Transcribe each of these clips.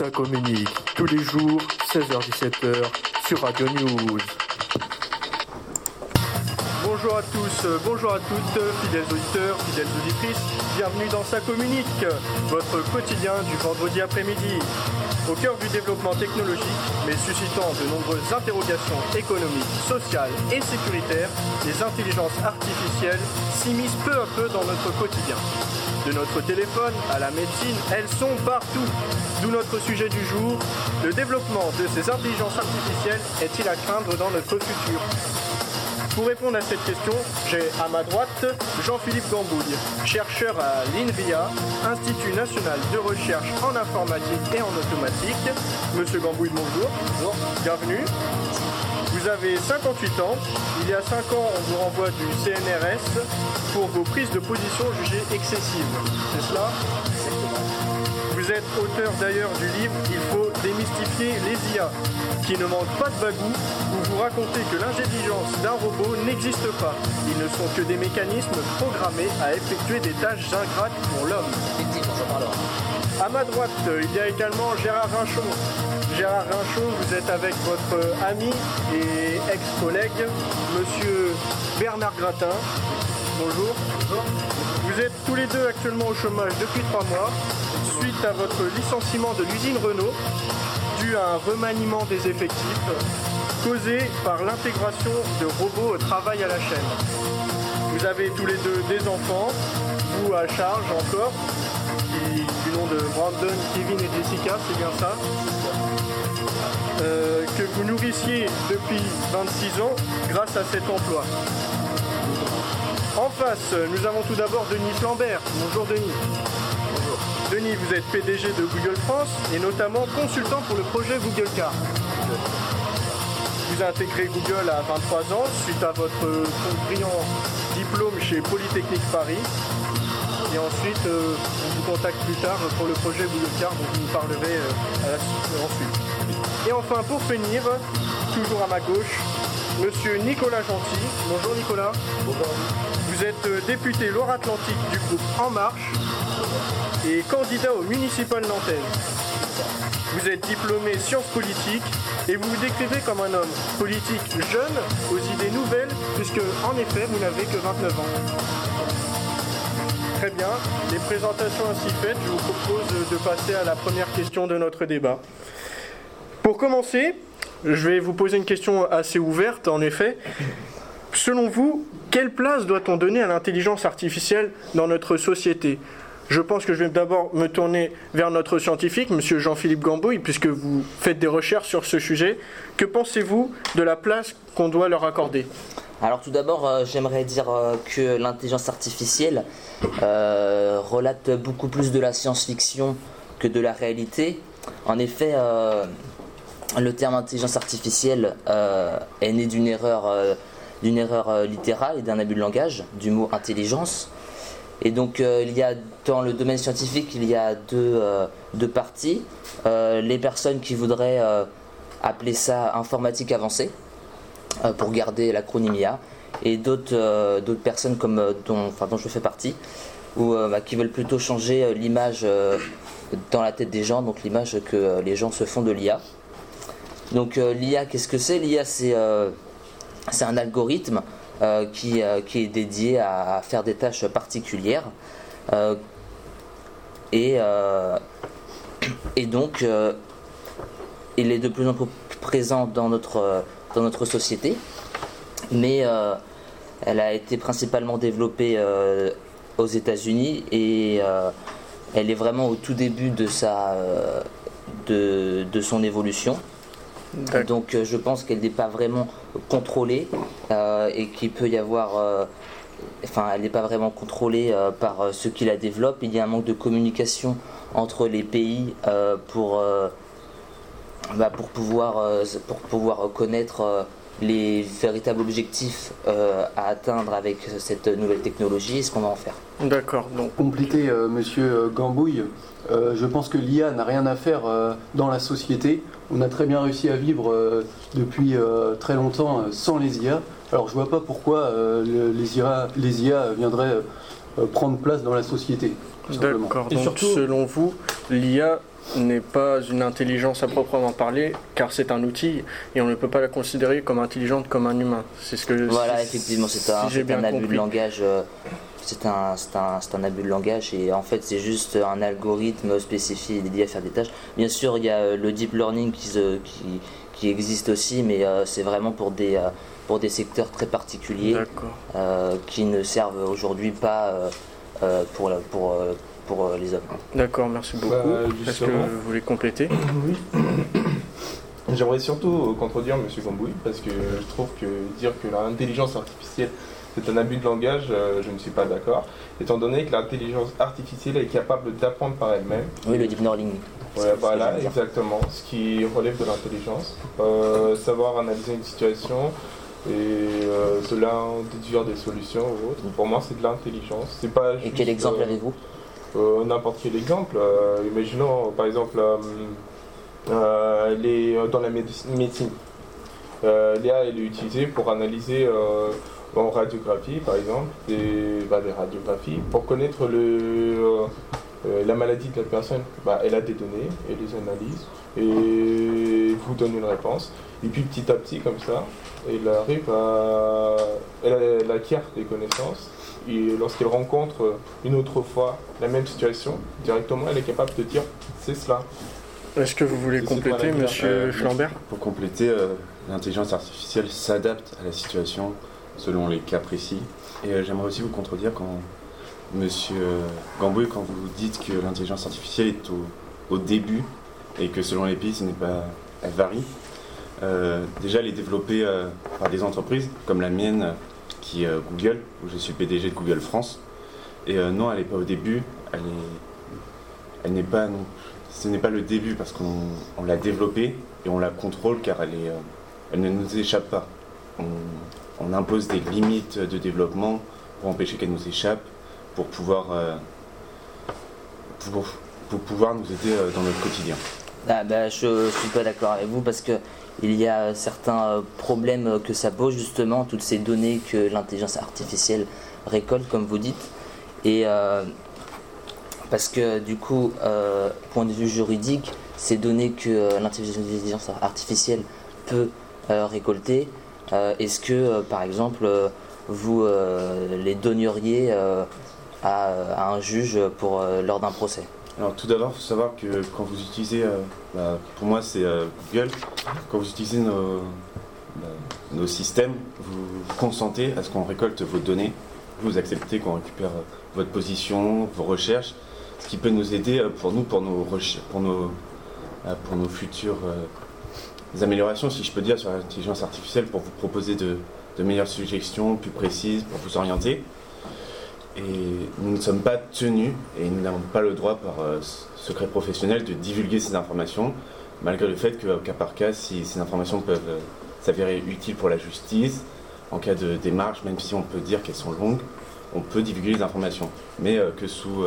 Ça communique tous les jours, 16h-17h sur Radio News. Bonjour à tous, euh, bonjour à toutes, fidèles auditeurs, fidèles auditrices, bienvenue dans Ça communique, votre quotidien du vendredi après-midi. Au cœur du développement technologique, mais suscitant de nombreuses interrogations économiques, sociales et sécuritaires, les intelligences artificielles s'immiscent peu à peu dans notre quotidien. De notre téléphone à la médecine, elles sont partout. D'où notre sujet du jour, le développement de ces intelligences artificielles est-il à craindre dans notre futur? Pour répondre à cette question, j'ai à ma droite Jean-Philippe Gambouille, chercheur à l'INVIA, Institut national de recherche en informatique et en automatique. Monsieur Gambouille, bonjour. Bonjour. Bienvenue. Vous avez 58 ans. Il y a 5 ans, on vous renvoie du CNRS pour vos prises de position jugées excessives. C'est cela Vous êtes auteur d'ailleurs du livre Il faut démystifier les IA, qui ne manque pas de bagou, où vous racontez que l'intelligence d'un robot n'existe pas. Ils ne sont que des mécanismes programmés à effectuer des tâches ingrates pour l'homme. À ma droite, il y a également Gérard Rinchon. Gérard Rinchon, vous êtes avec votre ami et ex-collègue, monsieur Bernard Gratin. Bonjour. Vous êtes tous les deux actuellement au chômage depuis trois mois, suite à votre licenciement de l'usine Renault, dû à un remaniement des effectifs, causé par l'intégration de robots au travail à la chaîne. Vous avez tous les deux des enfants, vous à charge encore, du nom de Brandon, Kevin et Jessica, c'est bien ça? Euh, que vous nourrissiez depuis 26 ans grâce à cet emploi. En face, nous avons tout d'abord Denis Flambert. Bonjour Denis. Bonjour. Denis, vous êtes PDG de Google France et notamment consultant pour le projet Google Car. Vous intégré Google à 23 ans suite à votre brillant diplôme chez Polytechnique Paris. Et ensuite, euh, on vous contacte plus tard pour le projet Google Car dont vous nous parlerez euh, à la suite- ensuite. Et enfin, pour finir, toujours à ma gauche, Monsieur Nicolas Gentil. Bonjour Nicolas. Vous êtes euh, député Loire-Atlantique du groupe En Marche et candidat au municipal nantais. Vous êtes diplômé sciences politiques et vous vous décrivez comme un homme politique jeune, aux idées nouvelles, puisque en effet vous n'avez que 29 ans. Très bien, les présentations ainsi faites, je vous propose de passer à la première question de notre débat. Pour commencer, je vais vous poser une question assez ouverte en effet. Selon vous, quelle place doit-on donner à l'intelligence artificielle dans notre société? Je pense que je vais d'abord me tourner vers notre scientifique, monsieur Jean-Philippe Gambouille, puisque vous faites des recherches sur ce sujet. Que pensez-vous de la place qu'on doit leur accorder? Alors tout d'abord, euh, j'aimerais dire euh, que l'intelligence artificielle euh, relate beaucoup plus de la science-fiction que de la réalité. En effet, le terme intelligence artificielle euh, est né d'une erreur, euh, d'une erreur euh, littérale et d'un abus de langage, du mot intelligence. Et donc il y a dans le domaine scientifique, il y a deux, deux parties. Les personnes qui voudraient appeler ça informatique avancée, pour garder l'acronyme IA, et d'autres personnes comme, dont, je fais partie, ou bah, qui veulent plutôt changer l'image dans la tête des gens, donc l'image que les gens se font de l'IA. Donc euh, l'IA, qu'est-ce que c'est? L'IA, c'est euh, c'est un algorithme euh, qui, est dédié à, faire des tâches particulières. Et, donc, il est de plus en plus présent dans notre, société, mais elle a été principalement développée aux États-Unis et elle est vraiment au tout début de son évolution. Donc euh, je pense qu'elle n'est pas vraiment contrôlée euh, et qu'il peut y avoir... euh, Enfin, elle n'est pas vraiment contrôlée euh, par euh, ceux qui la développent. Il y a un manque de communication entre les pays euh, pour, euh, bah, pour, pouvoir, euh, pour pouvoir connaître euh, les véritables objectifs euh, à atteindre avec cette nouvelle technologie et ce qu'on va en faire. D'accord, donc compléter euh, Monsieur Gambouille, euh, je pense que l'IA n'a rien à faire euh, dans la société. On a très bien réussi à vivre euh, depuis euh, très longtemps euh, sans les IA. Alors je vois pas pourquoi euh, le- les, IA, les IA viendraient euh, prendre place dans la société. D'accord. Donc, surtout- selon vous, l'IA n'est pas une intelligence à proprement parler, car c'est un outil et on ne peut pas la considérer comme intelligente comme un humain. C'est ce que. Voilà, effectivement, c'est un, un abus de langage. Euh, c'est un, un, abus de langage et en fait c'est juste un algorithme spécifique dédié à faire des tâches. Bien sûr, il y a euh, le deep learning qui, qui, qui existe aussi, mais euh, c'est vraiment pour des, pour des secteurs très particuliers qui ne servent aujourd'hui pas pour, pour, pour euh, les hommes. D'accord, merci beaucoup. Bah, Est-ce que vous voulez compléter? Oui. J'aimerais surtout contredire M. Gambouille parce que je trouve que dire que l'intelligence artificielle c'est un abus de langage, euh, je ne suis pas d'accord, étant donné que l'intelligence artificielle est capable d'apprendre par elle-même. Oui, le deep learning. voilà, exactement, ce qui relève de l'intelligence. Euh, savoir analyser une situation et cela déduire des solutions ou autre. Pour moi, c'est de l'intelligence. C'est pas. et quel exemple avez-vous? euh, n'importe quel exemple. Euh, imaginons par exemple euh, les, dans la médecine. L'IA est utilisée pour analyser en radiographie par exemple, des, bah, des radiographies, pour connaître le, la maladie de la personne. Bah, elle a des données, elle les analyse et vous donne une réponse. Et puis petit à petit comme ça, elle arrive à... elle acquiert des connaissances et lorsqu'elle rencontre une autre fois la même situation, directement elle est capable de dire c'est cela. Est-ce que vous voulez compléter, monsieur euh, Flambert? Pour compléter, euh, l'intelligence artificielle s'adapte à la situation selon les cas précis. Et euh, j'aimerais aussi vous contredire quand, monsieur Gambouille, quand vous dites que l'intelligence artificielle est au, début et que selon les pays, ce n'est pas, elle varie. déjà, elle est développée par des entreprises comme la mienne qui est euh, Google, où je suis PDG de Google France. Et euh, non, elle n'est pas au début, elle n'est pas, ce n'est pas le début parce qu'on l'a développée et on la contrôle car elle, est, euh, elle ne nous échappe pas. Impose des limites de développement pour empêcher qu'elle nous échappe, pour pouvoir, pour, pouvoir nous aider dans notre quotidien. Ah bah, je ne suis pas d'accord avec vous parce que il y a certains euh, problèmes que ça pose justement, toutes ces données que l'intelligence artificielle récolte, comme vous dites. Et euh, parce que du coup, euh, point de vue juridique, ces données que l'intelligence artificielle peut récolter, est-ce que par exemple vous les donneriez à, un juge pour, lors d'un procès? Alors tout d'abord, il faut savoir que quand vous utilisez, euh, bah, pour moi c'est euh, Google, quand vous utilisez nos, bah, nos systèmes, vous consentez à ce qu'on récolte vos données, vous acceptez qu'on récupère euh, votre position, vos recherches, ce qui peut nous aider pour nous, pour nos, pour nos, pour nos futures améliorations, si je peux dire, sur l'intelligence artificielle, pour vous proposer de, de meilleures suggestions plus précises, pour vous orienter. Et nous ne sommes pas tenus, et nous n'avons pas le droit par euh, secret professionnel, de divulguer ces informations, malgré le fait qu'au cas par cas, si ces informations peuvent euh, s'avérer utiles pour la justice, en cas de démarche, même si on peut dire qu'elles sont longues, on peut divulguer les informations, mais euh, que sous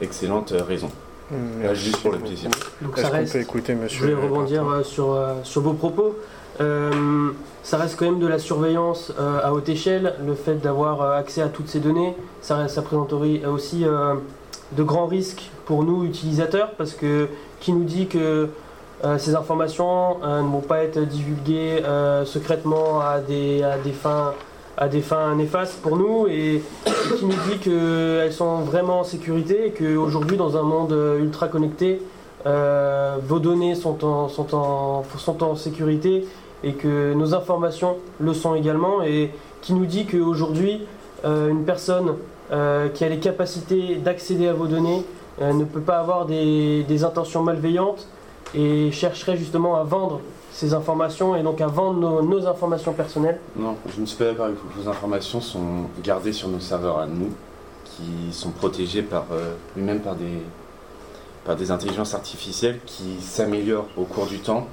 excellente raison. Mmh, juste pour le plaisir. Est-ce qu'on peut écouter monsieur Je vais rebondir sur, sur vos propos. Euh, ça reste quand même de la surveillance euh, à haute échelle, le fait d'avoir euh, accès à toutes ces données, ça, ça présenterait aussi de grands risques pour nous utilisateurs, parce que qui nous dit que ces informations ne vont pas être divulguées secrètement à des, à des fins à des fins néfastes pour nous et, qui nous dit qu'elles sont vraiment en sécurité et qu'aujourd'hui dans un monde ultra connecté, vos données sont en, sont en, sont en sécurité et que nos informations le sont également et qui nous dit qu'aujourd'hui, euh, une personne euh, qui a les capacités d'accéder à vos données euh, ne peut pas avoir des, intentions malveillantes et chercherait justement à vendre ces informations et donc à vendre nos, informations personnelles Non, je ne suis pas d'accord avec vous. Vos informations sont gardées sur nos serveurs à nous, qui sont protégés par lui-même par des, par des intelligences artificielles qui s'améliorent au cours du temps,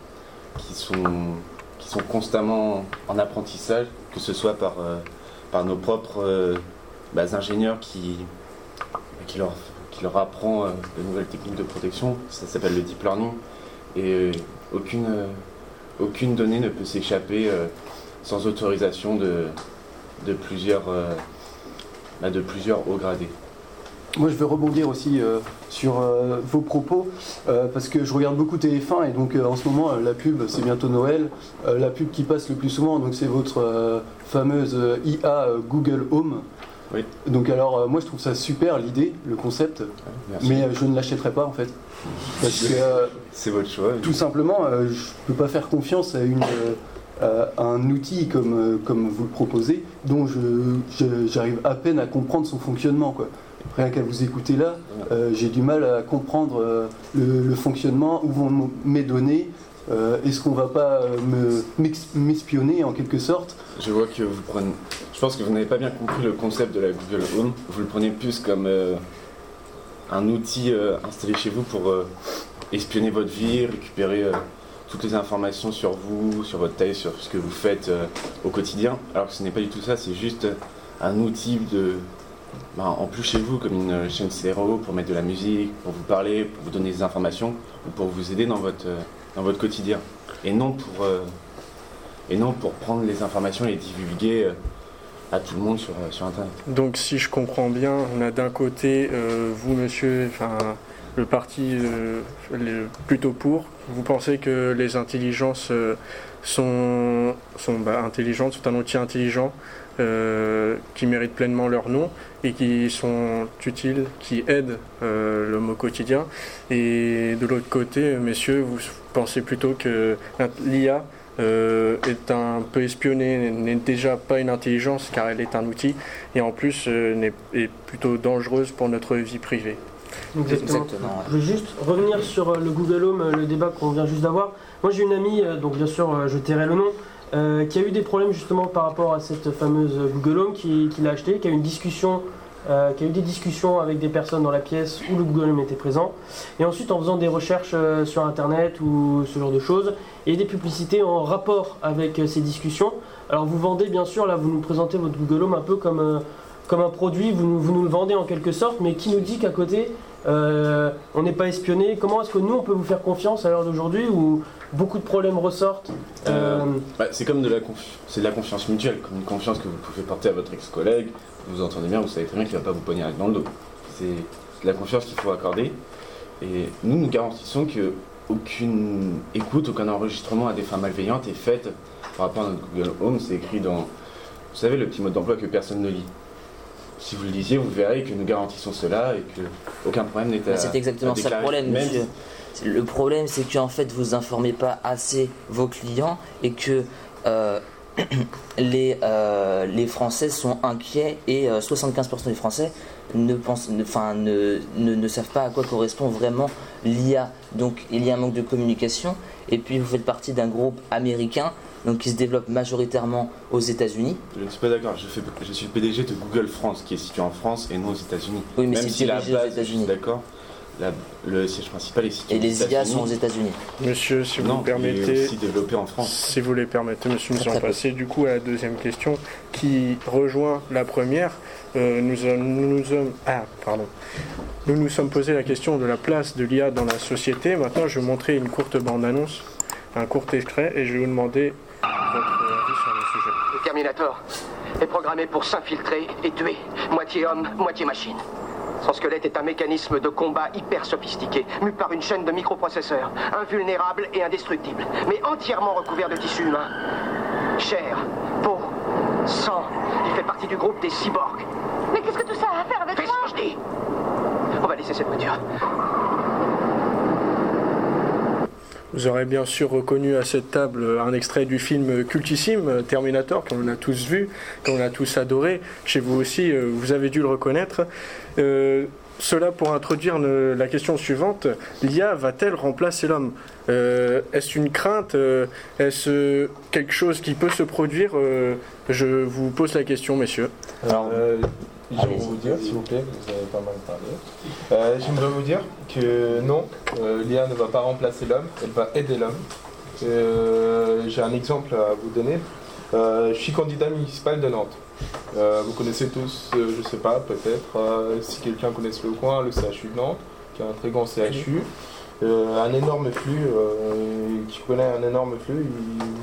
qui sont sont constamment en apprentissage, que ce soit par, euh, par nos propres euh, bah, ingénieurs qui, qui, leur, qui leur apprend euh, de nouvelles techniques de protection. Ça s'appelle le deep learning. Et aucune, aucune donnée ne peut s'échapper sans autorisation de, de, plusieurs, bah, de hauts gradés. moi, je veux rebondir aussi euh, sur euh, vos propos, euh, parce que je regarde beaucoup TF1 et donc en ce moment, la pub, c'est bientôt Noël. la pub qui passe le plus souvent, donc c'est votre fameuse IA Google Home. Oui. Donc alors, moi, je trouve ça super l'idée, le concept, mais je ne l'achèterai pas en fait. Parce que c'est votre choix. Tout simplement, je ne peux pas faire confiance à une un outil comme, comme vous le proposez, dont j'arrive à peine à comprendre son fonctionnement. Quoi rien qu'à vous écouter là, euh, j'ai du mal à comprendre euh, le, fonctionnement, où vont mes données, euh, est-ce qu'on va pas m'espionner en quelque sorte? Je vois que vous prenez. Je pense que vous n'avez pas bien compris le concept de la Google Home. Vous le prenez plus comme un outil installé chez vous pour espionner votre vie, récupérer toutes les informations sur vous, sur votre taille, sur ce que vous faites au quotidien. Alors que ce n'est pas du tout ça, c'est juste un outil de bah, en plus chez vous, comme une chaîne CRO pour mettre de la musique, pour vous parler, pour vous donner des informations, ou pour vous aider dans votre, euh, dans votre quotidien. Et non pour, euh, et non pour prendre les informations et les divulguer euh, à tout le monde sur, sur Internet. Donc si je comprends bien, on a d'un côté vous monsieur, enfin le parti plutôt pour. Vous pensez que les intelligences sont, sont bah, intelligentes, sont un outil intelligent euh, qui méritent pleinement leur nom et qui sont utiles, qui aident euh, l'homme au quotidien. Et de l'autre côté, messieurs, vous pensez plutôt que l'IA euh, est un peu espionnée, n'est déjà pas une intelligence car elle est un outil et en plus est plutôt dangereuse pour notre vie privée. Exactement. Je vais juste revenir sur le Google Home, le débat qu'on vient juste d'avoir. Moi j'ai une amie, donc bien sûr je tairai le nom, euh, qui a eu des problèmes justement par rapport à cette fameuse Google Home qu'il qui a acheté, qui a, une discussion, euh, qui a eu des discussions avec des personnes dans la pièce où le Google Home était présent. Et ensuite, en faisant des recherches euh, sur Internet ou ce genre de choses, et des publicités en rapport avec ces discussions. Alors vous vendez bien sûr, là vous nous présentez votre Google Home un peu comme, comme un produit, vous vous nous le vendez en quelque sorte, mais qui nous dit qu'à côté euh, on n'est pas espionné. Comment est-ce que nous, on peut vous faire confiance à l'heure d'aujourd'hui où beaucoup de problèmes ressortent euh, bah, C'est comme de la, c'est de la confiance mutuelle, comme une confiance que vous pouvez porter à votre ex-collègue. Vous entendez bien, vous savez très bien qu'il ne va pas vous pogner dans le dos. C'est de la confiance qu'il faut accorder. Et nous, nous garantissons que aucune écoute, aucun enregistrement à des fins malveillantes est fait par rapport à notre Google Home. C'est écrit dans, vous savez, le petit mode d'emploi que personne ne lit si vous le lisiez, vous verrez que nous garantissons cela et que aucun problème n'est à. C'est exactement ça le problème, monsieur. Le problème, c'est qu'en fait, vous informez pas assez vos clients et que euh, les, euh, les Français sont inquiets et 75% euh, des Français ne, pensent, enfin, ne, ne, savent pas à quoi correspond vraiment l'IA. Donc il y a un manque de communication. Et puis vous faites partie d'un groupe américain donc qui se développe majoritairement aux États-Unis. Je ne suis pas d'accord, je, je, suis le PDG de Google France, qui est situé en France et non aux États-Unis. Oui, mais c'est si la base, aux États-Unis. D'accord. le siège principal est situé Et les IA sont aux États-Unis. Monsieur, si vous permettez. Il est aussi développé en France. Si vous le permettez, monsieur, nous allons passer du coup à la deuxième question qui rejoint la première. Euh, nous, nous, nous, ah, pardon. nous nous sommes posé la question de la place de l'IA dans la société. Maintenant, je vais vous montrer une courte bande-annonce, un court extrait, et je vais vous demander le Terminator est programmé pour s'infiltrer et tuer, moitié homme, moitié machine. Son squelette est un mécanisme de combat hyper sophistiqué, mu par une chaîne de microprocesseurs, invulnérable et indestructible, mais entièrement recouvert de tissu humain. Chair, peau, sang, il fait partie du groupe des cyborgs. Mais qu'est-ce que tout ça a à faire avec Fais ce que je dis On va laisser cette voiture. Vous aurez bien sûr reconnu à cette table un extrait du film cultissime Terminator, qu'on a tous vu, qu'on a tous adoré. Chez vous aussi, euh, vous avez dû le reconnaître. Euh, cela pour introduire la question suivante. L'IA va-t-elle remplacer l'homme? Euh, Est-ce une crainte? Est-ce quelque chose qui peut se produire? Je vous pose la question, messieurs. Alors, J'aimerais vous dire, s'il vous plaît, vous avez pas mal parlé. Euh, J'aimerais vous dire que non, euh, l'IA ne va pas remplacer l'homme, elle va aider l'homme. Euh, j'ai un exemple à vous donner. je suis candidat municipal de Nantes. vous connaissez tous, je ne sais pas, peut-être, si quelqu'un connaît le coin, le CHU de Nantes, qui est un très grand CHU. un énorme flux, qui connaît un énorme flux,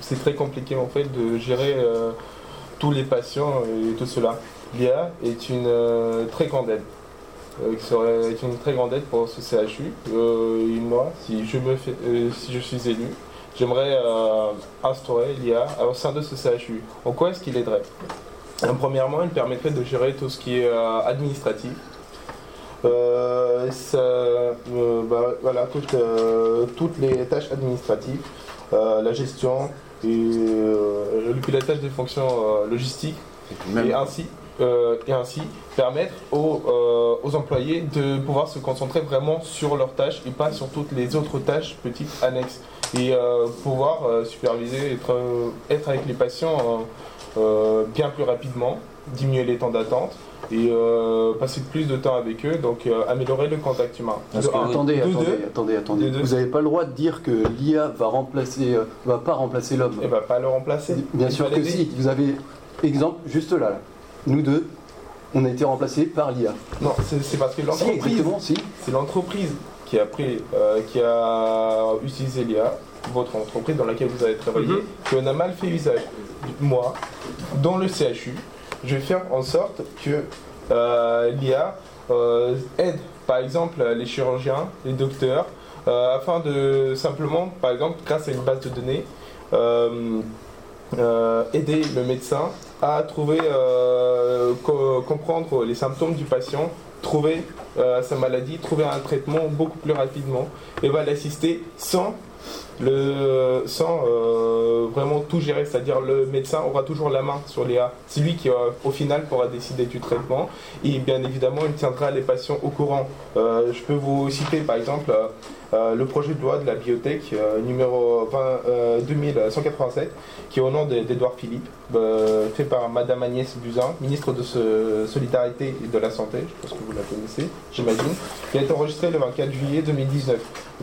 c'est très compliqué en fait de gérer tous les patients et tout cela l'IA est une euh, très grande aide. euh, qui serait est une très grande aide pour ce CHU. Euh, et moi, si je, me fais, si je suis élu, j'aimerais instaurer l'IA au sein de ce CHU. En quoi est-ce qu'il aiderait? Premièrement, il permettrait de gérer tout ce qui est administratif. Euh, ça, euh, bah, voilà, toutes, euh, toutes les tâches administratives, la gestion et le pilotage des fonctions logistiques et ainsi, euh, et ainsi permettre aux, euh, aux employés de pouvoir se concentrer vraiment sur leurs tâches et pas sur toutes les autres tâches petites annexes. Et euh, pouvoir superviser, être, être avec les patients bien plus rapidement, diminuer les temps d'attente et passer plus de temps avec eux, donc améliorer le contact humain. Parce De que- un. Attendez, De attendez, deux, attendez, attendez. De deux. Vous n'avez pas le droit de dire que l'IA va remplacer, va pas remplacer l'homme. et bah pas le remplacer. Bien sûr va que si. Vous avez exemple juste là, là. Nous deux, on a été remplacés par l'IA. Non, c'est parce que l'entreprise si. C'est l'entreprise qui a pris, euh, qui a utilisé l'IA, votre entreprise dans laquelle vous avez travaillé, Mhm. qui en a mal fait usage. Moi, dans le CHU, je vais faire en sorte que euh, l'IA euh, aide, par exemple, les chirurgiens, les docteurs, euh, afin de simplement, par exemple, grâce à une base de données, euh, euh, aider le médecin à trouver, euh, co- comprendre les symptômes du patient, trouver euh, sa maladie, trouver un traitement beaucoup plus rapidement. Et va l'assister sans le sans euh, vraiment tout gérer, c'est-à-dire le médecin aura toujours la main sur les A. C'est lui qui euh, au final pourra décider du traitement et bien évidemment il tiendra les patients au courant. Euh, je peux vous citer par exemple euh, euh, le projet de loi de la biotech euh, numéro 20, euh, 2187 qui est au nom de- d'Edouard Philippe, euh, fait par Madame Agnès Buzyn, ministre de Solidarité et de la Santé, je pense que vous la connaissez, j'imagine, qui a été enregistré le 24 juillet 2019.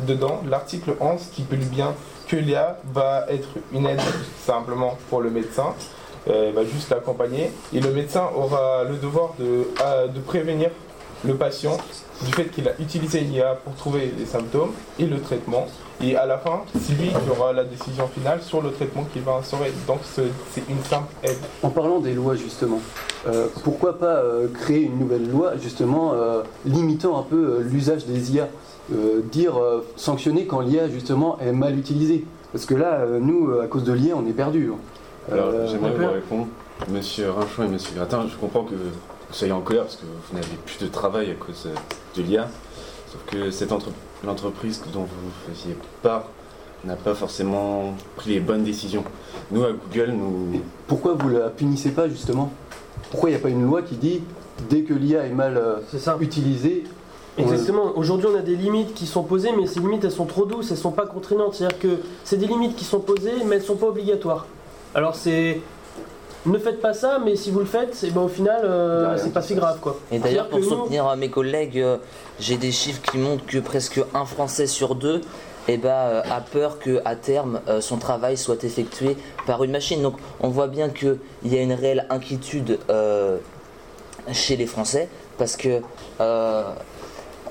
Dedans, l'article 11 stipule bien que l'IA va être une aide simplement pour le médecin, euh, il va juste l'accompagner, et le médecin aura le devoir de, à- de prévenir le patient du fait qu'il a utilisé l'IA pour trouver les symptômes et le traitement. Et à la fin, c'est lui qui aura la décision finale sur le traitement qu'il va instaurer. Donc ce- c'est une simple aide. En parlant des lois justement, euh, pourquoi pas euh, créer une nouvelle loi justement euh, limitant un peu euh, l'usage des IA Euh, Dire euh, sanctionner quand l'IA justement est mal utilisée Parce que là, euh, nous, euh, à cause de l'IA, on est perdu. alors Euh, j'aimerais vous répondre. Monsieur Rinchon et Monsieur Gratin, je comprends que vous soyez en colère parce que vous n'avez plus de travail à cause euh, de l'IA. Sauf que cette entre- l'entreprise dont vous faisiez part n'a pas forcément pris les bonnes décisions. Nous, à Google, nous, Pourquoi vous la punissez pas justement? Pourquoi il n'y a pas une loi qui dit dès que l'IA est mal euh, utilisée, Exactement. Aujourd'hui, on a des limites qui sont posées, mais ces limites, elles sont trop douces, elles sont pas contraignantes. C'est-à-dire que c'est des limites qui sont posées, mais elles sont pas obligatoires. Alors c'est, ne faites pas ça, mais si vous le faites, et ben au final, euh, c'est pas si grave, quoi. Et d'ailleurs, pour que nous- soutenir euh, mes collègues, euh, j'ai des chiffres qui montrent que presque un Français sur deux eh ben, euh, a peur qu'à terme, euh, son travail soit effectué par une machine. Donc on voit bien qu'il y a une réelle inquiétude euh, chez les Français parce que euh,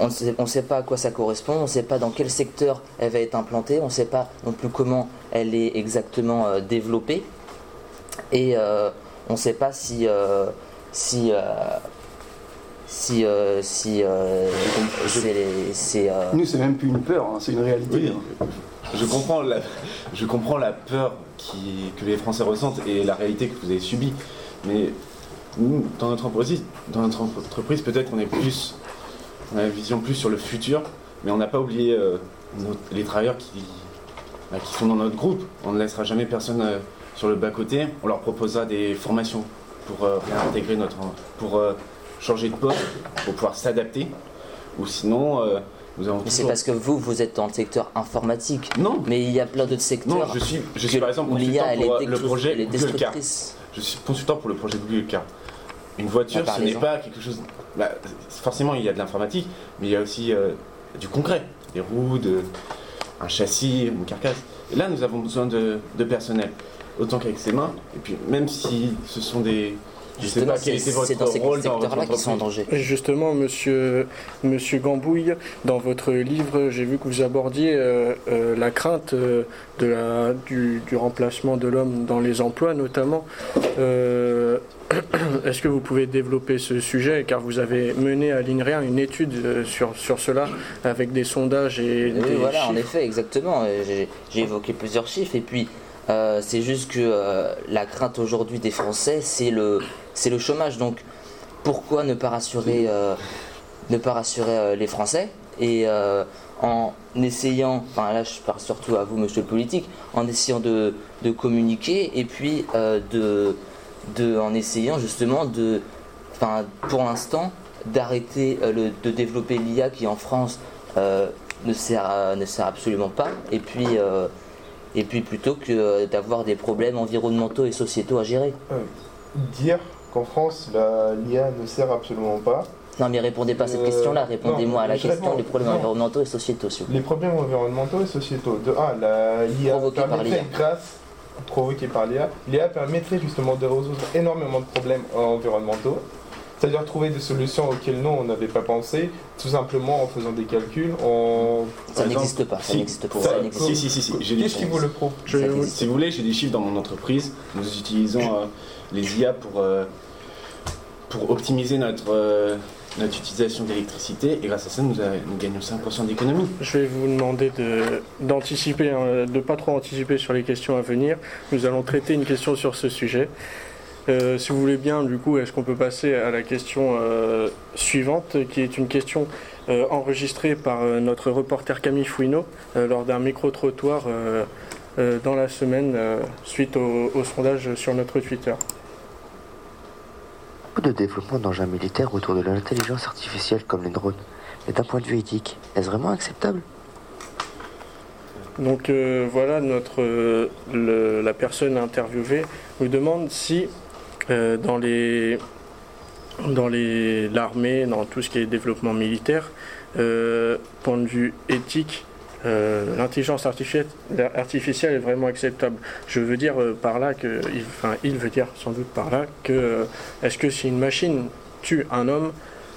on ne sait, on sait pas à quoi ça correspond, on ne sait pas dans quel secteur elle va être implantée, on ne sait pas non plus comment elle est exactement euh, développée et euh, on ne sait pas si, euh, si, euh, si, euh, si euh, c'est euh, nous, c'est même plus une peur, hein, c'est une réalité. Oui, hein. je comprends la, je comprends la peur qui, que les Français ressentent et la réalité que vous avez subie. Mais nous, dans notre entreprise, dans notre entreprise peut-être qu'on est plus, on a une vision plus sur le futur, mais on n'a pas oublié euh, nos- les travailleurs qui, bah, qui sont dans notre groupe. On ne laissera jamais personne euh, sur le bas-côté. On leur proposera des formations pour euh, réintégrer notre, pour changer de poste, pour pouvoir s'adapter. Ou sinon, nous avons mais c'est parce que vous, vous êtes dans le secteur informatique. Non, Mais il y a plein d'autres secteurs. non, je suis, je suis par exemple consultant pour le projet Google Car. Je suis consultant pour le projet Google Car. Une voiture, Ah, par ce n'est pas quelque chose. Bah, forcément, il y a de l'informatique, mais il y a aussi euh, du concret. Des roues, de- un châssis, une carcasse. Et là, nous avons besoin de, de personnel, autant qu'avec ses mains. Et puis, même si ce sont des Je sais Justement, pas quel c'est était c'est votre dans ces rôle dans votre secteurs-là qui sont en entreprise. danger. Justement, monsieur, monsieur Gambouille, dans votre livre, j'ai vu que vous abordiez euh, euh, la crainte euh, de la, du, du remplacement de l'homme dans les emplois, notamment. Euh, Est-ce que vous pouvez développer ce sujet? Car vous avez mené à l'INRIA une étude sur, sur cela, avec des sondages et Oui, des voilà, en effet, exactement. J'ai j'ai évoqué plusieurs chiffres et puis euh, c'est juste que euh, la crainte aujourd'hui des Français, c'est le, c'est le chômage. Donc pourquoi ne pas rassurer, euh, ne pas rassurer euh, les Français et euh, en essayant, enfin là je parle surtout à vous, monsieur le politique, en essayant de, de communiquer et puis de, de, en essayant justement de, enfin pour l'instant, d'arrêter de développer l'IA qui en France ne, sert, ne sert absolument pas, et puis, et puis plutôt que d'avoir des problèmes environnementaux et sociétaux à gérer. Dire qu'en France, l'IA ne sert absolument pas. Non mais répondez pas à cette Euh, question-là, répondez-moi à la question réponds. des problèmes Non. environnementaux et sociétaux. s'il vous plaît. Les problèmes environnementaux et sociétaux. De A, la l'IA par grâce provoquée par l'IA, l'IA permettrait justement de résoudre énormément de problèmes environnementaux. C'est-à-dire trouver des solutions auxquelles nous on n'avait pas pensé, tout simplement en faisant des calculs, en Ça n'existe pas, ça si, n'existe pas. ça- ça si, si, si, si, Qu'est-ce qui vous le prouve. Si vous voulez, j'ai des chiffres dans mon entreprise. Nous utilisons euh, les IA pour, euh, pour optimiser notre, euh, notre utilisation d'électricité et grâce à ça, nous, gagnons 5% d'économie. Je vais vous demander de- d'anticiper, hein, de pas trop anticiper sur les questions à venir. Nous allons traiter une question sur ce sujet. Euh, si vous voulez bien, du coup, est-ce qu'on peut passer à la question suivante, qui est une question enregistrée par notre reporter Camille Fouineau lors d'un micro-trottoir dans la semaine suite au sondage sur notre Twitter. De développement d'engins militaires autour de l'intelligence artificielle comme les drones. Mais d'un point de vue éthique, est-ce vraiment acceptable? Donc euh, voilà, notre, euh, la personne interviewée nous demande si euh, dans les dans l'armée, dans tout ce qui est développement militaire, point de vue éthique, euh, l'intelligence artificielle, est vraiment acceptable. Je veux dire euh, par là que, il, enfin, il veut dire sans doute par là que euh, est-ce que si une machine tue un homme,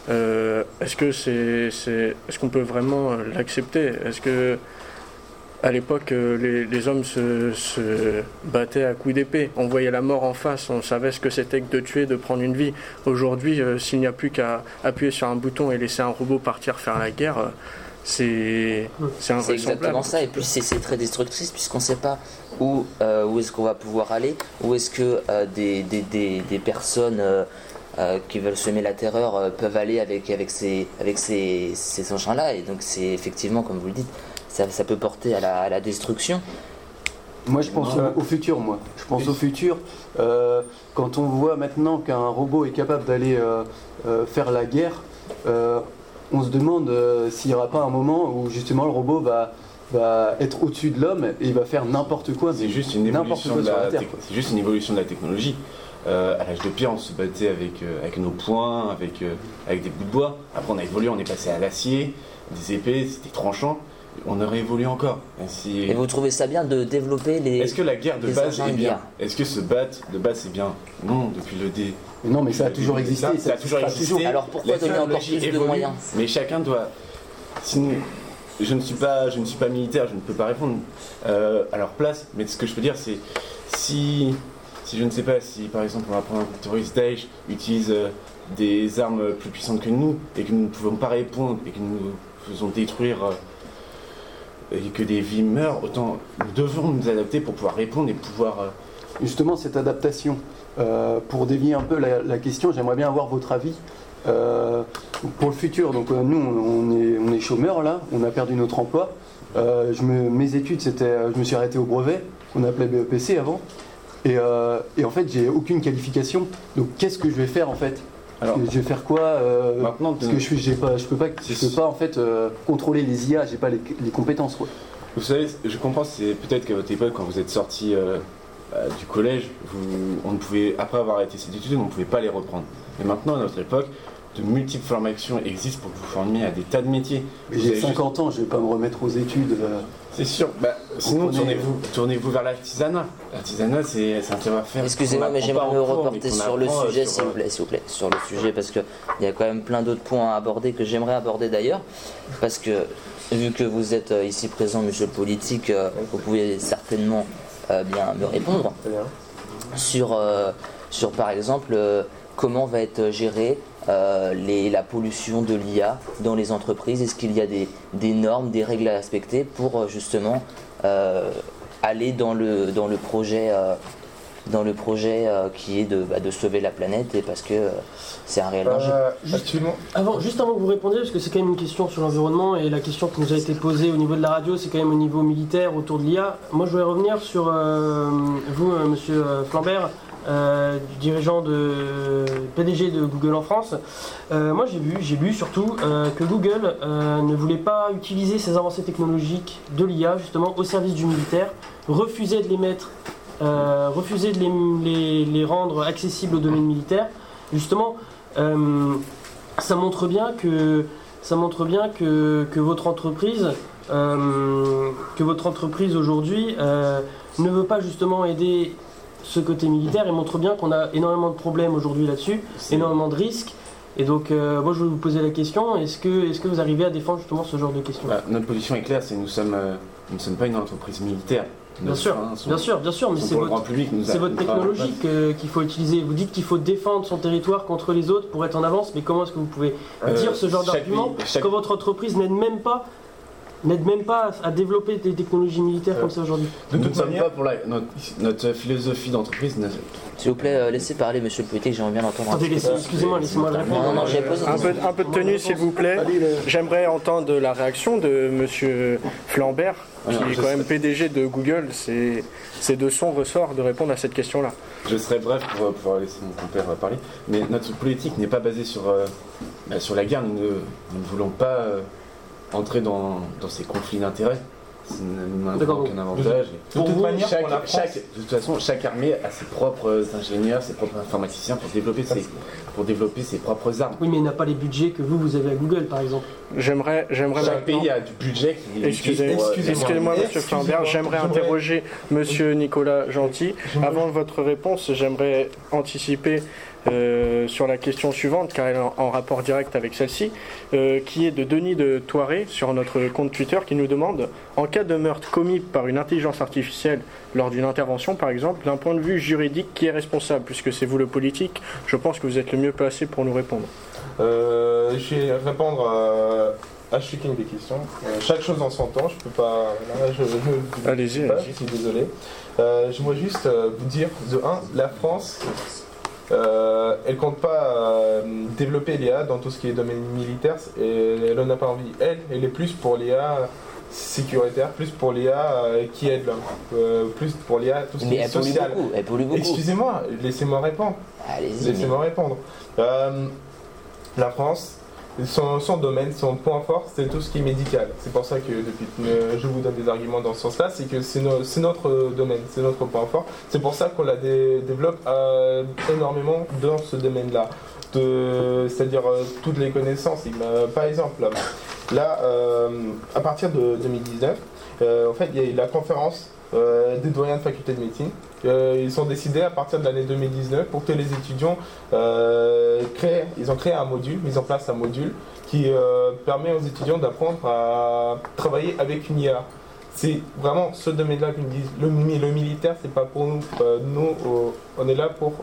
est-ce que c'est, est-ce qu'on peut vraiment l'accepter? Est-ce que à l'époque, les, hommes se, battaient à coups d'épée? On voyait la mort en face, on savait ce que c'était que de tuer, de prendre une vie. Aujourd'hui, s'il n'y a plus qu'à appuyer sur un bouton et laisser un robot partir faire la guerre, c'est c'est exactement ça, et puis c'est c'est très destructrice puisqu'on ne sait pas où, euh, où est-ce qu'on va pouvoir aller, où est-ce que euh, des, des, des, des personnes euh, euh, qui veulent semer la terreur euh, peuvent aller avec, avec ces, avec ces, ces engins-là, et donc c'est effectivement, comme vous le dites, ça, ça peut porter à la, à la destruction. Moi, je pense Ouais. au, au futur, moi. Je pense Oui. au futur. Euh, quand on voit maintenant qu'un robot est capable d'aller euh, euh, faire la guerre, euh, on se demande euh, s'il n'y aura pas un moment où justement le robot va, va être au-dessus de l'homme et il va faire n'importe quoi. C'est juste une évolution quoi de la, la Terre. tec- quoi. c'est juste une évolution de la technologie. Euh, à l'âge de pierre, on se battait avec, euh, avec nos poings, avec, euh, avec des bouts de bois. Après, on a évolué, on est passé à l'acier, des épées, c'était tranchant. On aurait évolué encore. Ainsi- Et vous trouvez ça bien de développer les... Est-ce que la guerre de base est bien Est-ce que se battre de base c'est bien? Non, depuis le dé. Non, mais ça a toujours existé. Ça a toujours existé. Alors pourquoi donner encore plus de moyens? Mais chacun doit. Sinon, je ne suis pas, je ne suis pas militaire, je ne peux pas répondre euh, à leur place. Mais ce que je peux dire, c'est si, si je ne sais pas, si par exemple on va prendre un terroriste Daesh utilise euh, des armes plus puissantes que nous et que nous ne pouvons pas répondre et que nous faisons détruire euh, et que des vies meurent, autant nous devons nous adapter pour pouvoir répondre et pouvoir. Justement, cette adaptation, euh, pour dévier un peu la, la question, j'aimerais bien avoir votre avis. euh, pour le futur, donc euh, nous on est, on est chômeurs là, on a perdu notre emploi. Je me- mes études, c'était, je me suis arrêté au brevet, qu'on appelait BEPC avant. Et, et en fait, j'ai aucune qualification. Donc, qu'est-ce que je vais faire en fait? Alors, Je vais faire quoi euh, maintenant, Parce que je, pas, je peux pas, je peux pas en fait euh, contrôler les IA, j'ai pas les, les compétences. Quoi. Vous savez, je comprends, c'est peut-être qu'à votre époque, quand vous êtes sorti euh, euh, du collège, vous, on ne pouvait, après avoir arrêté ces études, on ne pouvait pas les reprendre. Mais maintenant, à notre époque, de multiples formations existent pour que vous formiez à des tas de métiers. Mais J'ai avez juste- 50 ans, je vais pas me remettre aux études. euh, C'est sûr. Bah, sinon, tournez-vous tournez vers l'artisanat. L'artisanat, c'est un savoir-faire. Excusez-moi, mais j'aimerais me reporter sur le euh, sujet, s'il vous plaît, s'il vous plaît, sur le sujet, parce qu'il y a quand même plein d'autres points à aborder que j'aimerais aborder d'ailleurs, parce que vu que vous êtes euh, ici présent, monsieur le politique, vous pouvez certainement bien me répondre sur, euh, sur par exemple, euh, comment va être gérée euh, les- la pollution de l'IA dans les entreprises. Est-ce qu'il y a des, des normes, des règles à respecter pour euh, justement euh, aller dans le, dans le projet, euh, dans le projet euh, qui est de, bah, de sauver la planète et parce que euh, c'est un réel enjeu. Euh, Juste- Avant, juste avant que vous répondiez, parce que c'est quand même une question sur l'environnement et la question qui nous a été posée au niveau de la radio, c'est quand même au niveau militaire autour de l'IA. Moi, je voulais revenir sur euh, vous, euh, monsieur euh, Flambert, euh, dirigeant de PDG de Google en France. Euh, moi, j'ai vu, j'ai lu surtout euh, que Google euh, ne voulait pas utiliser ces avancées technologiques de l'IA justement au service du militaire, refusait de les mettre, euh, refusait de les, les- les rendre accessibles au domaine militaire. Justement, euh, ça montre bien que ça montre bien que, que votre entreprise euh, que votre entreprise aujourd'hui ne veut pas justement aider ce côté militaire et montre bien qu'on a énormément de problèmes aujourd'hui là-dessus, énormément de risques. Et donc, euh, moi, je voulais vous poser la question est-ce que, est-ce que vous arrivez à défendre justement ce genre de questions? Bah, notre position est claire, c'est nous sommes, euh, nous ne sommes pas une entreprise militaire. Bien sûr, sont- bien sûr, bien sûr, mais c'est votre, c'est technologie qu'il faut utiliser. Vous dites qu'il faut défendre son territoire contre les autres pour être en avance, mais comment est-ce que vous pouvez. Euh, dire ce genre d'argument quand votre entreprise n'aide même pas n'aide même pas à à développer des technologies militaires Euh, comme ça aujourd'hui de nous toute ne sommes manière, pas pour la, notre, notre philosophie d'entreprise. S'il vous plaît, euh, laissez parler monsieur le politique, j'aimerais bien Attendez, laissez- excusez-moi, laissez-moi le répondre. Non, Un peu, un peu de tenue, s'il vous plaît. J'aimerais entendre la réaction de Monsieur Flambert, qui Alors, est quand sais- même PDG de Google. C'est de son ressort de répondre à cette question-là. Je serai bref pour euh, pouvoir laisser mon compère euh, parler. Mais notre politique n'est pas basée sur, euh, bah, sur la guerre. Nous ne, nous ne voulons pas euh, entrer dans, dans ces conflits d'intérêts. Ça ne nous D'accord, n'avons aucun avantage. de toute manière, chaque, pour la France, chaque- de toute façon, chaque armée a ses propres ingénieurs, ses propres informaticiens pour développer ses, pour développer ses propres armes. Oui, mais il n'a pas les budgets que vous, vous avez à Google, par exemple. J'aimerais j'aimerais Chaque maintenant- pays a du budget qui est Excusez- pour, euh, Excusez-moi. Excusez-moi, Monsieur. Flambert, j'aimerais interroger Monsieur Nicolas Gentil. Avant votre réponse, j'aimerais anticiper euh, sur la question suivante, car elle est en, en rapport direct avec celle-ci, euh, qui est de Denis de Toiré sur notre compte Twitter, qui nous demande en cas de meurtre commis par une intelligence artificielle lors d'une intervention, par exemple, d'un point de vue juridique, qui est responsable? Puisque c'est vous le politique, je pense que vous êtes le mieux placé pour nous répondre. Euh, je vais répondre à chacune des questions. Euh, chaque chose en son temps, je peux pas. Là, je, je- Allez-y, je, suis désolé. Euh, je voudrais juste euh, vous dire de 1, la France, euh, elle compte pas euh, développer l'IA dans tout ce qui est domaine militaire et elle en a pas envie. Elle, elle est plus pour l'IA sécuritaire, plus pour l'IA euh, qui aide l'homme, euh, plus pour l'IA tout ce qui Mais est social. elle pollue beaucoup. Excusez-moi, laissez-moi répondre. Laissez-moi répondre. La France, son, domaine, son point fort, c'est tout ce qui est médical. C'est pour ça que depuis, euh, je vous donne des arguments dans ce sens-là, c'est que c'est no- c'est notre euh, domaine, c'est notre point fort. C'est pour ça qu'on la dé- développe euh, énormément dans ce domaine-là. C'est-à-dire toutes les connaissances. Par exemple, là, à partir de 2019, euh, en fait, il y a eu la conférence euh, des doyens de faculté de médecine. Euh, ils sont décidés à partir de l'année 2019 pour que les étudiants euh, créent, ils ont créé un module, mis en place un module qui euh, permet aux étudiants d'apprendre à travailler avec une IA. C'est vraiment ce domaine-là qu'ils disent. Le, le militaire, c'est pas pour nous. Euh, nous, euh, on est là pour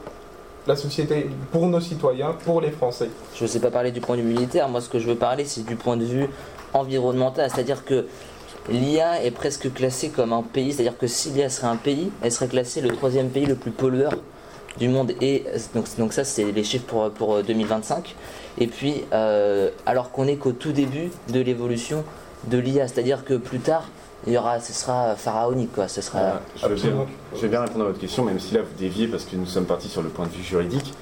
la société, pour nos citoyens, pour les Français. Je ne sais pas parler du point de vue militaire, moi ce que je veux parler c'est du point de vue environnemental, c'est-à-dire que l'IA est presque classée comme un pays, c'est-à-dire que si l'IA serait un pays, elle serait classée le troisième pays le plus pollueur du monde. Et euh, donc, donc ça c'est les chiffres pour, pour euh, 2025. Et puis euh, alors qu'on est qu'au tout début de l'évolution de l'IA, c'est-à-dire que plus tard il y aura, ce sera pharaonique quoi, ce sera... Euh, je, vais bien, je vais bien répondre à votre question, même si là vous déviez parce que nous sommes partis sur le point de vue juridique.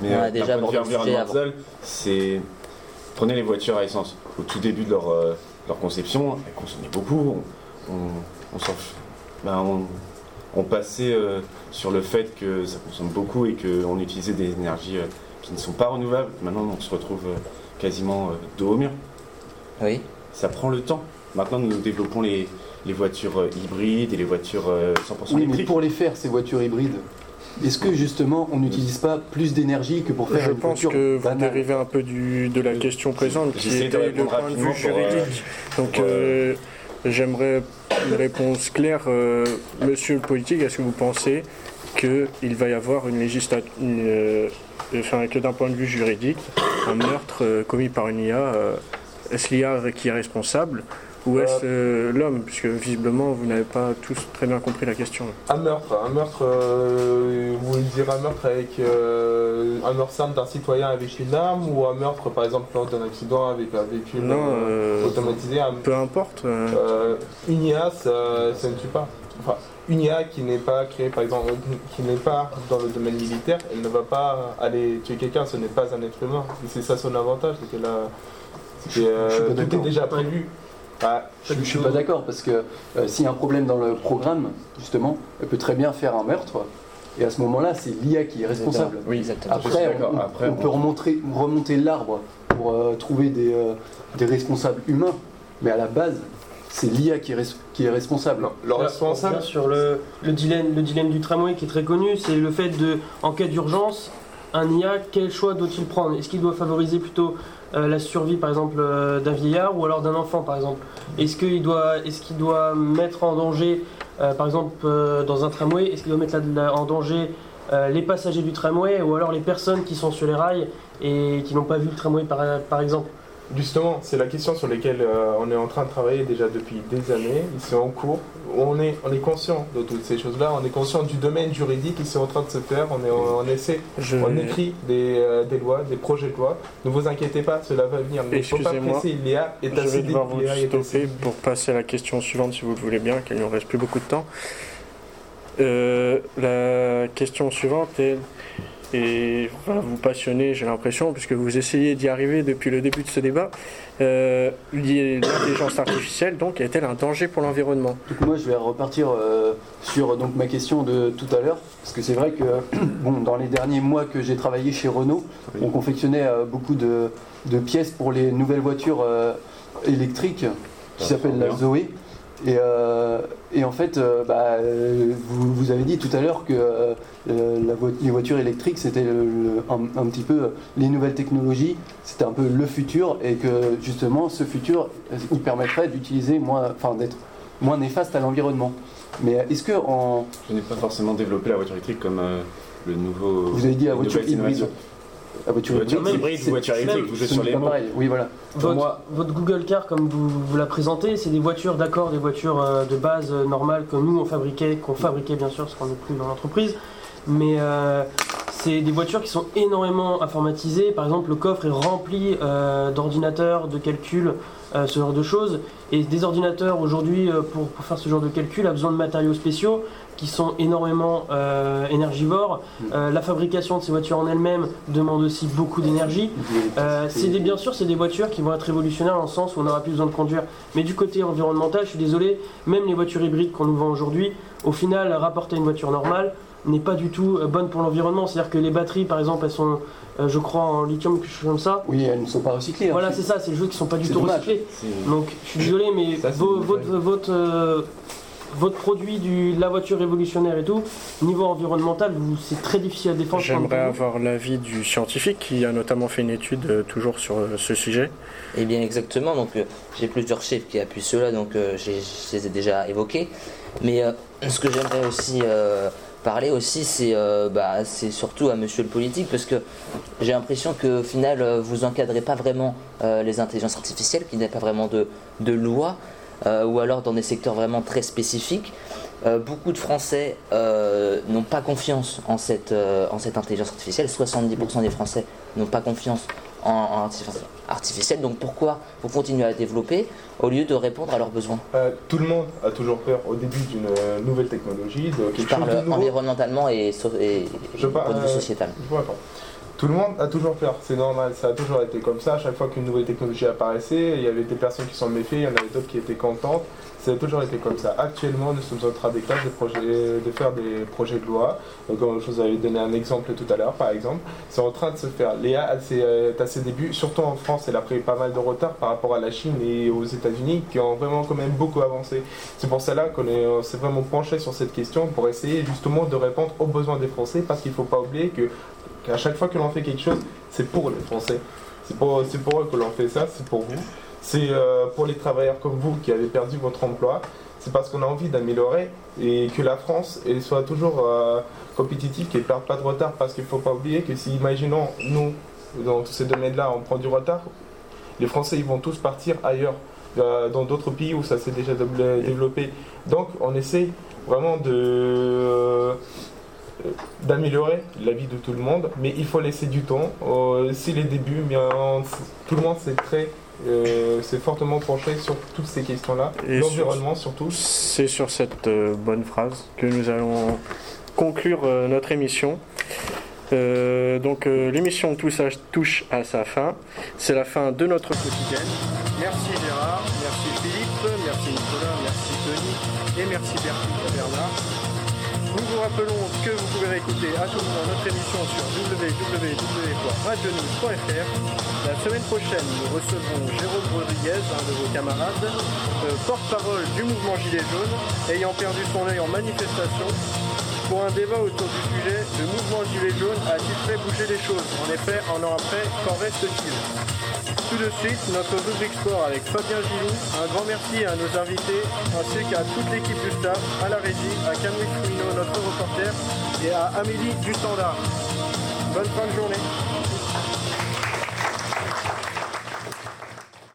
Mais On a euh, déjà d'un point de vue environnemental, c'est prenez les voitures à essence. Au tout début de leur, euh, leur conception, elles consommaient beaucoup. On, on, on s'en f- ben, on, on passait euh, sur le fait que ça consomme beaucoup et qu'on utilisait des énergies euh, qui ne sont pas renouvelables. Maintenant, on se retrouve euh, quasiment euh, dos au mur. Oui. Ça prend le temps. Maintenant, nous développons les, les voitures euh, hybrides et les voitures euh, 100% Oui, mais électriques. pour les faire, ces voitures hybrides, est-ce que justement on n'utilise pas plus d'énergie que pour faire Je une pense voiture que vous banale dérivez un peu du, de la question présente, qui était le point de vue euh, juridique. Donc, pour, euh, j'aimerais une réponse claire. euh, monsieur le politique, est-ce que vous pensez qu'il va y avoir une législature, enfin, que d'un point de vue juridique, un meurtre euh, commis par une IA, euh, est-ce l'IA qui est responsable ou est-ce euh, l'homme Puisque visiblement, vous n'avez pas tous très bien compris la question. Un meurtre, un meurtre, euh, vous voulez dire un meurtre avec euh, un meurtre simple d'un citoyen avec une arme ou un meurtre par exemple lors d'un accident avec un véhicule Non, automatisé un- peu importe. Une IA, ça, ça ne tue pas. Enfin, une IA qui n'est pas créée par exemple, qui n'est pas dans le domaine militaire, elle ne va pas aller tuer quelqu'un, ce n'est pas un être humain. C'est ça son avantage, c'est qu'elle a. c'est que, euh, Je pas tout est déjà prévu. Ah, Je ne suis pas d'accord parce que euh, s'il y a un problème dans le programme, justement, elle peut très bien faire un meurtre. Et à ce moment-là, c'est l'IA qui est responsable. Oui, Exactement. Après, on, Après, on peut remonter, remonter l'arbre pour euh, trouver des, euh, des responsables humains, mais à la base, c'est l'IA qui, est res- qui est responsable. non, le responsable. revient sur le, le, dilemme, le dilemme du tramway qui est très connu, c'est le fait de, en cas d'urgence, un IA, quel choix doit-il prendre? Est-ce qu'il doit favoriser plutôt euh, la survie, par exemple, euh, d'un vieillard ou alors d'un enfant, par exemple? Est-ce qu'il doit, mettre en danger, euh, par exemple, dans un tramway, est-ce qu'il doit mettre en danger les passagers du tramway ou alors les personnes qui sont sur les rails et qui n'ont pas vu le tramway, par exemple? Justement, c'est la question sur laquelle euh, on est en train de travailler déjà depuis des années. C'est en cours. On est, on est conscient de toutes ces choses-là. On est conscient du domaine juridique qui est en train de se faire. On, est, on essaie, je on écrit des, euh, des lois, des projets de loi. Ne vous inquiétez pas, cela va venir. Mais il ne faut pas presser. L'IA est Je vais devoir vous est stopper pour passer à la question suivante si vous le voulez bien, qu'il ne reste plus beaucoup de temps. Euh, la question suivante elle, et vous passionner, j'ai l'impression, puisque vous essayez d'y arriver depuis le début de ce débat. Euh, L'intelligence artificielle, donc, est-elle un danger pour l'environnement? Moi, je vais repartir euh, sur donc, ma question de tout à l'heure, parce que c'est vrai que bon, dans les derniers mois que j'ai travaillé chez Renault, on confectionnait euh, beaucoup de, de pièces pour les nouvelles voitures électriques qui Ça s'appellent la. Zoé. Et, euh, et en fait, euh, bah, vous, vous avez dit tout à l'heure que euh, la vo- les voitures électriques, c'était un, un petit peu les nouvelles technologies, c'était un peu le futur, et que justement, ce futur, il permettrait d'utiliser moins, enfin d'être moins néfaste à l'environnement. Mais est-ce que en, Je n'ai pas forcément développé la voiture électrique comme le nouveau. vous avez dit la voiture nouvelles hybride, innovations. la voiture Voiture hybride, ou voiture électrique, vous jouez ce sur n'est les pas mots. pareil. Oui, voilà. Votre, moi- votre Google Car, comme vous, vous la présentez, c'est des voitures, d'accord, des voitures euh, de base euh, normales que nous on fabriquait, qu'on fabriquait bien sûr, parce qu'on n'est plus dans l'entreprise. Mais euh, c'est des voitures qui sont énormément informatisées. Par exemple, le coffre est rempli euh, d'ordinateurs, de calculs, euh, ce genre de choses. Et des ordinateurs aujourd'hui, pour, pour faire ce genre de calcul, a besoin de matériaux spéciaux qui sont énormément euh, énergivores. Euh, la fabrication de ces voitures en elles-mêmes demande aussi beaucoup d'énergie. Euh, c'est des, bien sûr, c'est des voitures qui vont être révolutionnaires dans le sens où on n'aura plus besoin de conduire. Mais du côté environnemental, je suis désolé, même les voitures hybrides qu'on nous vend aujourd'hui, au final, rapporter à une voiture normale n'est pas du tout euh, bonne pour l'environnement. C'est-à-dire que les batteries, par exemple, elles sont, euh, je crois, en lithium, quelque chose comme ça. Oui, elles ne sont pas recyclées. hein. Voilà, c'est ça, c'est des choses qui sont pas du tout dommage. recyclées. C'est- Donc, je suis désolé, mais Ça, vos- votre, votre, euh, votre produit, du, la voiture révolutionnaire et tout, niveau environnemental, c'est très difficile à défendre. J'aimerais avoir l'avis du scientifique qui a notamment fait une étude euh, toujours sur euh, ce sujet. Eh bien exactement, donc euh, j'ai plusieurs chiffres qui appuient cela, donc euh, je les ai déjà évoqués. Mais euh, ce que j'aimerais aussi euh, parler aussi, c'est euh, bah, c'est surtout à monsieur le politique, parce que j'ai l'impression qu'au final, euh, vous encadrez pas vraiment euh, les intelligences artificielles, qu'il n'y a pas vraiment de, de loi, ou alors dans des secteurs vraiment très spécifiques. Beaucoup de Français n'ont pas confiance en cette, en cette intelligence artificielle. 70% des Français n'ont pas confiance en, en intelligence artificielle. Donc pourquoi vous continuez à développer au lieu de répondre à leurs besoins Euh, tout le monde a toujours peur au début d'une euh, nouvelle technologie, de Je quelque chose de parle nouveau. environnementalement et, so- et Je du par- point de vue euh, sociétal. Je. Tout le monde a toujours peur, c'est normal, ça a toujours été comme ça. À chaque fois qu'une nouvelle technologie apparaissait, il y avait des personnes qui s'en méfiaient, il y en avait d'autres qui étaient contentes. Ça a toujours été comme ça. Actuellement, nous sommes en train des projets, de faire des projets de loi. Euh, Comme je vous avais donné un exemple tout à l'heure, par exemple, c'est en train de se faire. Léa euh, à ses débuts, surtout en France, elle a pris pas mal de retard par rapport à la Chine et aux États-Unis, qui ont vraiment quand même beaucoup avancé. C'est pour cela qu'on est- on s'est vraiment penché sur cette question pour essayer justement de répondre aux besoins des Français, parce qu'il ne faut pas oublier que qu'à chaque fois que l'on fait quelque chose, c'est pour les Français. C'est pour, eux que l'on fait ça, c'est pour vous. C'est euh, pour les travailleurs comme vous qui avez perdu votre emploi. C'est parce qu'on a envie d'améliorer et que la France soit toujours euh, compétitive, qu'elle ne perde pas de retard. Parce qu'il ne faut pas oublier que si, imaginons, nous, dans tous ces domaines-là, on prend du retard, les Français ils vont tous partir ailleurs, euh, dans d'autres pays où ça s'est déjà dé- développé. Donc on essaie vraiment de d'améliorer la vie de tout le monde, mais il faut laisser du temps. Euh, c'est les débuts, mais euh, tout le monde s'est très, euh, fortement penché sur toutes ces questions-là, l'environnement surtout. C'est sur cette euh, bonne phrase que nous allons conclure euh, notre émission. Donc l'émission touche à, touche à sa fin. C'est la fin de notre quotidienne. Merci Gérard, merci Philippe, merci Nicolas, merci Denis et merci. Nous vous rappelons que vous pouvez réécouter à tout moment notre émission sur www.radionews.fr. La semaine prochaine, nous recevrons Jérôme Rodriguez, un de vos camarades, euh, porte-parole du mouvement Gilets jaunes, ayant perdu son œil en manifestation, pour un débat autour du sujet Le mouvement Gilets jaunes a-t-il fait bouger les choses? En effet, un an après, qu'en reste-t-il? Tout de suite, notre rubrique sport avec Fabien Gilou. Un grand merci à nos invités, ainsi qu'à toute l'équipe du staff, à la régie, à Camille Fruino, notre reporter, et à Amélie du Standard. Bonne fin de journée.